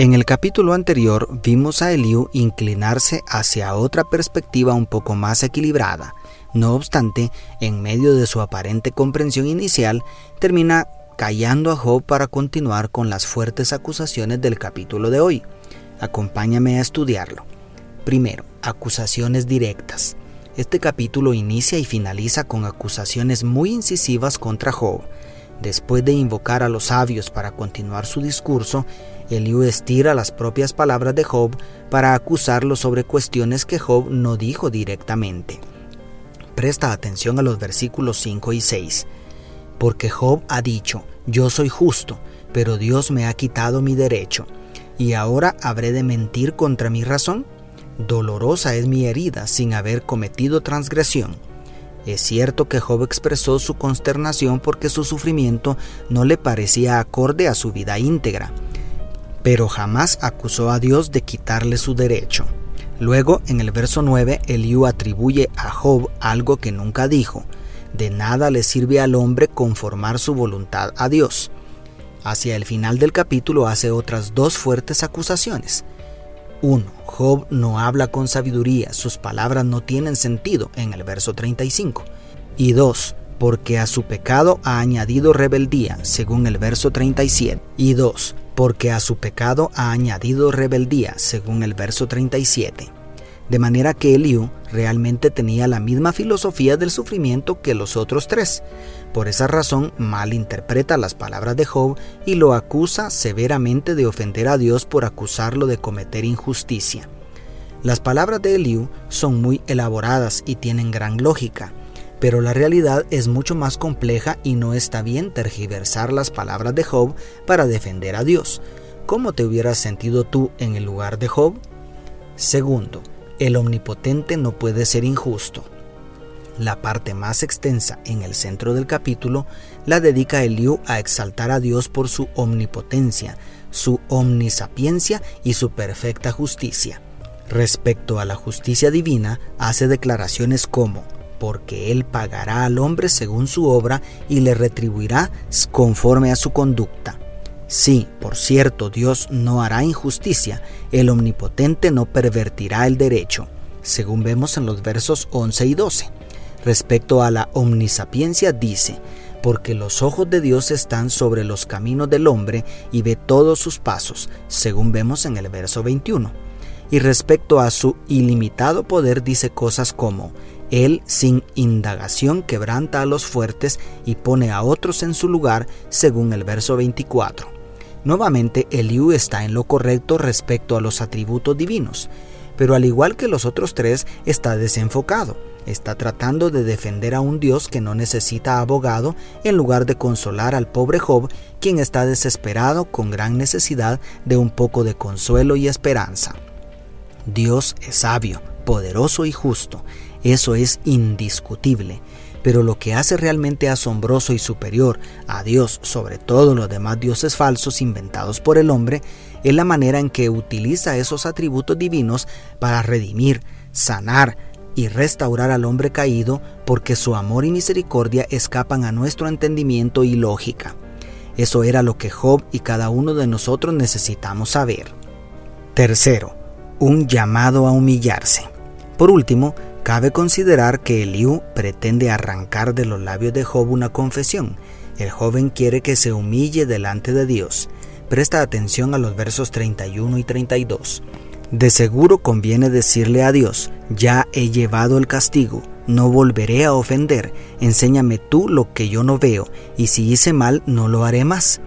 En el capítulo anterior vimos a Eliú inclinarse hacia otra perspectiva un poco más equilibrada. No obstante, en medio de su aparente comprensión inicial, termina callando a Job para continuar con las fuertes acusaciones del capítulo de hoy. Acompáñame a estudiarlo. Primero, acusaciones directas. Este capítulo inicia y finaliza con acusaciones muy incisivas contra Job. Después de invocar a los sabios para continuar su discurso, Eliú estira las propias palabras de Job para acusarlo sobre cuestiones que Job no dijo directamente. Presta atención a los versículos 5 y 6 porque Job ha dicho, yo soy justo, pero Dios me ha quitado mi derecho, y ahora habré de mentir contra mi razón. Dolorosa es mi herida sin haber cometido transgresión. Es cierto que Job expresó su consternación porque su sufrimiento no le parecía acorde a su vida íntegra, pero jamás acusó a Dios de quitarle su derecho. Luego, en el verso 9, Eliú atribuye a Job algo que nunca dijo, de nada le sirve al hombre conformar su voluntad a Dios. Hacia el final del capítulo hace otras dos fuertes acusaciones. 1. Job no habla con sabiduría, sus palabras no tienen sentido en el verso 35. Y 2. Porque a su pecado ha añadido rebeldía, según el verso 37. Y 2. Porque a su pecado ha añadido rebeldía, según el verso 37 de manera que Eliú realmente tenía la misma filosofía del sufrimiento que los otros tres. Por esa razón malinterpreta las palabras de Job y lo acusa severamente de ofender a Dios por acusarlo de cometer injusticia. Las palabras de Eliú son muy elaboradas y tienen gran lógica, pero la realidad es mucho más compleja y no está bien tergiversar las palabras de Job para defender a Dios. ¿Cómo te hubieras sentido tú en el lugar de Job? Segundo, el omnipotente no puede ser injusto. La parte más extensa en el centro del capítulo la dedica Eliú a exaltar a Dios por su omnipotencia, su omnisapiencia y su perfecta justicia. Respecto a la justicia divina, hace declaraciones como, porque Él pagará al hombre según su obra y le retribuirá conforme a su conducta. Sí, por cierto, Dios no hará injusticia, el omnipotente no pervertirá el derecho, según vemos en los versos 11 y 12. Respecto a la omnisapiencia dice, porque los ojos de Dios están sobre los caminos del hombre y ve todos sus pasos, según vemos en el verso 21. Y respecto a su ilimitado poder dice cosas como, Él sin indagación quebranta a los fuertes y pone a otros en su lugar, según el verso 24. Nuevamente, Eliú está en lo correcto respecto a los atributos divinos, pero al igual que los otros tres, está desenfocado. Está tratando de defender a un Dios que no necesita abogado en lugar de consolar al pobre Job, quien está desesperado con gran necesidad de un poco de consuelo y esperanza. Dios es sabio, poderoso y justo. Eso es indiscutible. Pero lo que hace realmente asombroso y superior a Dios sobre todos los demás dioses falsos inventados por el hombre es la manera en que utiliza esos atributos divinos para redimir, sanar y restaurar al hombre caído porque su amor y misericordia escapan a nuestro entendimiento y lógica. Eso era lo que Job y cada uno de nosotros necesitamos saber. Tercero, un llamado a humillarse. Por último, Cabe considerar que Eliú pretende arrancar de los labios de Job una confesión. El joven quiere que se humille delante de Dios. Presta atención a los versos 31 y 32. De seguro conviene decirle a Dios, ya he llevado el castigo, no volveré a ofender, enséñame tú lo que yo no veo, y si hice mal, no lo haré más.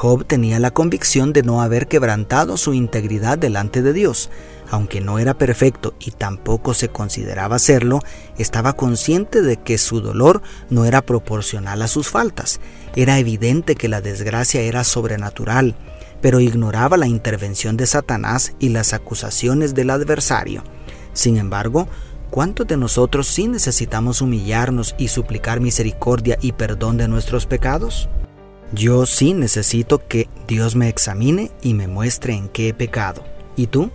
Job tenía la convicción de no haber quebrantado su integridad delante de Dios. Aunque no era perfecto y tampoco se consideraba serlo, estaba consciente de que su dolor no era proporcional a sus faltas. Era evidente que la desgracia era sobrenatural, pero ignoraba la intervención de Satanás y las acusaciones del adversario. Sin embargo, ¿cuántos de nosotros sí necesitamos humillarnos y suplicar misericordia y perdón de nuestros pecados? Yo sí necesito que Dios me examine y me muestre en qué he pecado. ¿Y tú?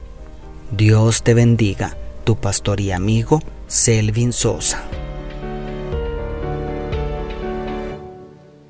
Dios te bendiga, tu pastor y amigo Selvin Sosa.